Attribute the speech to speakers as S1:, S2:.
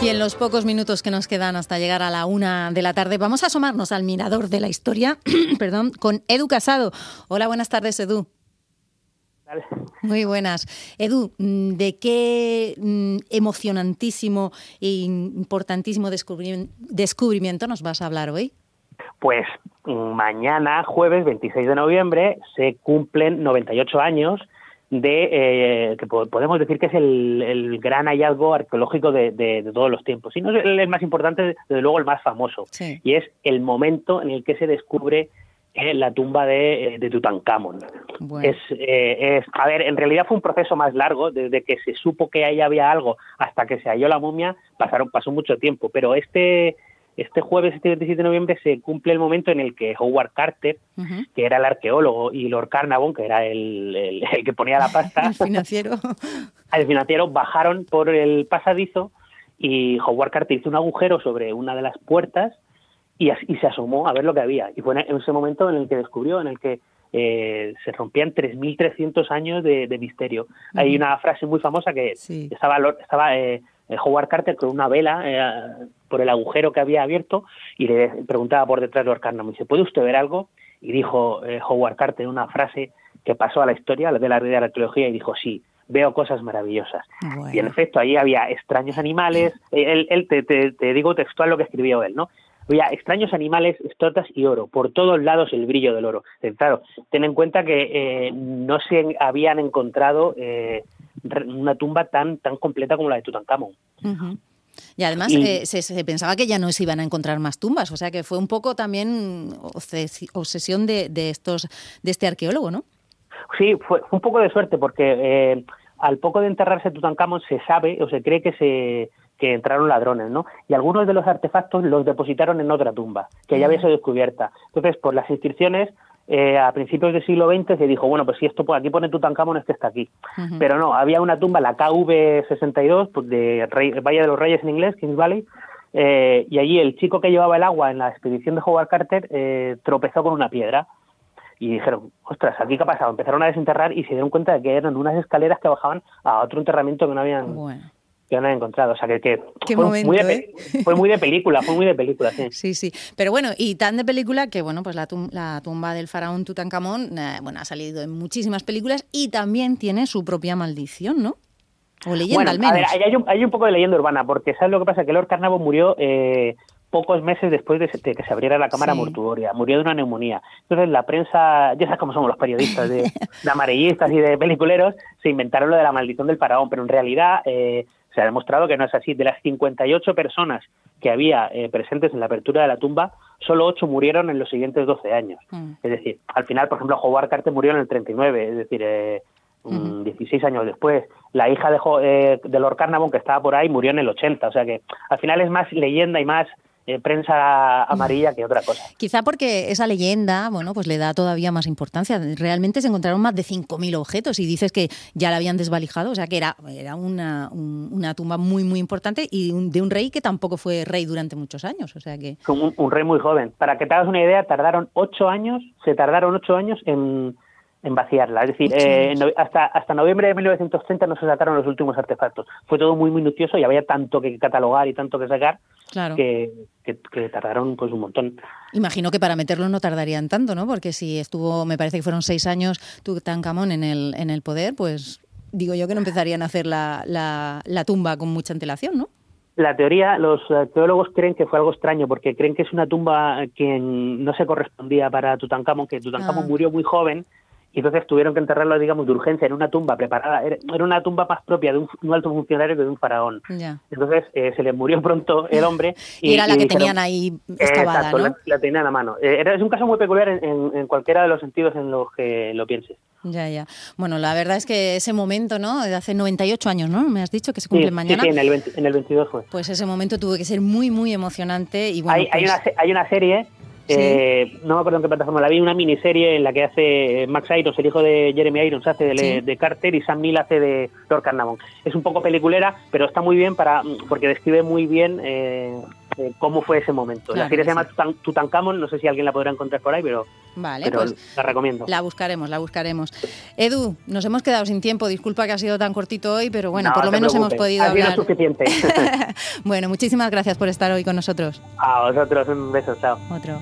S1: Y en los pocos minutos que nos quedan hasta llegar a la una de la tarde, vamos a asomarnos al mirador de la historia, perdón, con Edu Casado. Hola, buenas tardes, Edu. Muy buenas. Edu, mm, ¿de qué mm, emocionantísimo e importantísimo descubrimiento nos vas a hablar hoy?
S2: Pues mañana, jueves 26 de noviembre, se cumplen 98 años de eh, que podemos decir que es el, gran hallazgo arqueológico de, todos los tiempos. Y no es el, más importante, desde luego el más famoso. Y es el momento en el que se descubre eh, la tumba de, eh, de Tutankamón. Es, es, a ver, en realidad fue un proceso más largo, desde que se supo que ahí había algo hasta que se halló la momia, pasaron, pasó mucho tiempo. Pero este este jueves, este 27 de noviembre, se cumple el momento en el que Howard Carter, que era el arqueólogo, y Lord Carnarvon, que era el, que ponía la pasta,
S1: el financiero,
S2: el financiero, bajaron por el pasadizo y Howard Carter hizo un agujero sobre una de las puertas y, se asomó a ver lo que había. Y fue en ese momento en el que descubrió, en el que eh, se rompían 3.300 años de, misterio. Hay una frase muy famosa que estaba, estaba eh, eh, Howard Carter con una vela eh, por el agujero que había abierto y le preguntaba por detrás de Lord Carnarvon, dice, ¿puede usted ver algo? Y dijo eh, Howard Carter una frase que pasó a la historia de la, de la arqueología y dijo, sí, veo cosas maravillosas. Y en efecto, ahí había extraños animales, él, te, te, digo textual lo que escribió él, ¿no? Había extraños animales, estotas y oro, por todos lados el brillo del oro. Claro, ten en cuenta que no se habían encontrado una tumba tan, tan completa como la de Tutankamón.
S1: Y además eh, se, pensaba que ya no se iban a encontrar más tumbas, o sea que fue un poco también obsesión de, estos de este arqueólogo, ¿no?
S2: Sí, fue, un poco de suerte porque eh, al poco de enterrarse Tutankamón se sabe o se cree que se que entraron ladrones, ¿no? Y algunos de los artefactos los depositaron en otra tumba, que ya había sido descubierta. Entonces, por las inscripciones eh, a principios del siglo XX se dijo, bueno, pues si esto aquí pone Tutankamón, este está aquí. Pero no, había una tumba, la KV62, pues de Valle de los Reyes en inglés, Kings Valley, eh, y allí el chico que llevaba el agua en la expedición de Howard Carter eh, tropezó con una piedra. Y dijeron, ostras, ¿aquí qué ha pasado? Empezaron a desenterrar y se dieron cuenta de que eran unas escaleras que bajaban a otro enterramiento que no habían que no he encontrado. O sea, que,
S1: fue, muy de,
S2: ¿eh? fue, muy de, película, fue muy de película, sí.
S1: Sí, sí. Pero bueno, y tan de película que, bueno, pues la, tumba del faraón Tutankamón, eh, bueno, ha salido en muchísimas películas y también tiene su propia maldición, ¿no? O leyenda, al menos. A ver,
S2: hay, un, hay un poco de leyenda urbana, porque ¿sabes lo que pasa? Que Lord Carnarvon murió... Eh, pocos meses después de, que se abriera la cámara mortuoria. Murió de una neumonía. Entonces la prensa, ya sabes cómo somos los periodistas, de, amarillistas y de peliculeros, se inventaron lo de la maldición del faraón, pero en realidad eh, se ha demostrado que no es así. De las 58 personas que había eh, presentes en la apertura de la tumba, solo 8 murieron en los siguientes 12 años. Mm. Es decir, al final, por ejemplo, Howard Carter murió en el 39, es decir, eh, 16 años después. La hija de, eh, de Lord Carnarvon, que estaba por ahí, murió en el 80. O sea que al final es más leyenda y más eh, prensa amarilla que otra cosa.
S1: Quizá porque esa leyenda, bueno, pues le da todavía más importancia. Realmente se encontraron más de 5.000 objetos y dices que ya la habían desvalijado, o sea que era, era una, una tumba muy, muy importante y de un rey que tampoco fue rey durante muchos años, o sea que...
S2: Un, un rey muy joven. Para que te hagas una idea, tardaron ocho años, se tardaron ocho años en en vaciarla. Es decir, eh, hasta, hasta noviembre de 1930 no se sacaron los últimos artefactos. Fue todo muy minucioso y había tanto que catalogar y tanto que sacar que, que, tardaron pues un montón.
S1: Imagino que para meterlo no tardarían tanto, ¿no? Porque si estuvo, me parece que fueron seis años Tutankamón en el, en el poder, pues digo yo que no empezarían a hacer la, la, la tumba con mucha antelación, ¿no?
S2: la teoría, los teólogos creen que fue algo extraño porque creen que es una tumba que no se correspondía para Tutankamón, que Tutankamón ah. murió muy joven y entonces tuvieron que enterrarlo, digamos, de urgencia en una tumba preparada. Era una tumba más propia de un, alto funcionario que de un faraón. Entonces eh, se le murió pronto el hombre.
S1: Y, era la que tenían ahí excavada,
S2: ¿no? La, tenían a mano. Eh, es un caso muy peculiar en, cualquiera de los sentidos en los que lo pienses.
S1: Ya, ya. Bueno, la verdad es que ese momento, ¿no? De hace 98 años, ¿no? Me has dicho que se cumple mañana.
S2: Sí, en, el en el 22 fue.
S1: Pues ese momento tuvo que ser muy, muy emocionante. Y bueno,
S2: hay, hay, pues una, hay una serie eh, no me acuerdo en qué plataforma la vi, una miniserie en la que hace Max Irons, el hijo de Jeremy Irons, hace de, Carter y Sam Neill hace de Lord Carnarvon. Es un poco peliculera, pero está muy bien para porque describe muy bien eh, cómo fue ese momento. la serie se llama Tutankamón, no sé si alguien la podrá encontrar por ahí, pero,
S1: vale,
S2: pues la recomiendo.
S1: La buscaremos, la buscaremos. Edu, nos hemos quedado sin tiempo, disculpa que ha sido tan cortito hoy, pero bueno, por lo menos hemos podido ha
S2: hablar. suficiente.
S1: bueno, muchísimas gracias por estar hoy con nosotros.
S2: A vosotros, un beso, chao.
S1: Otro.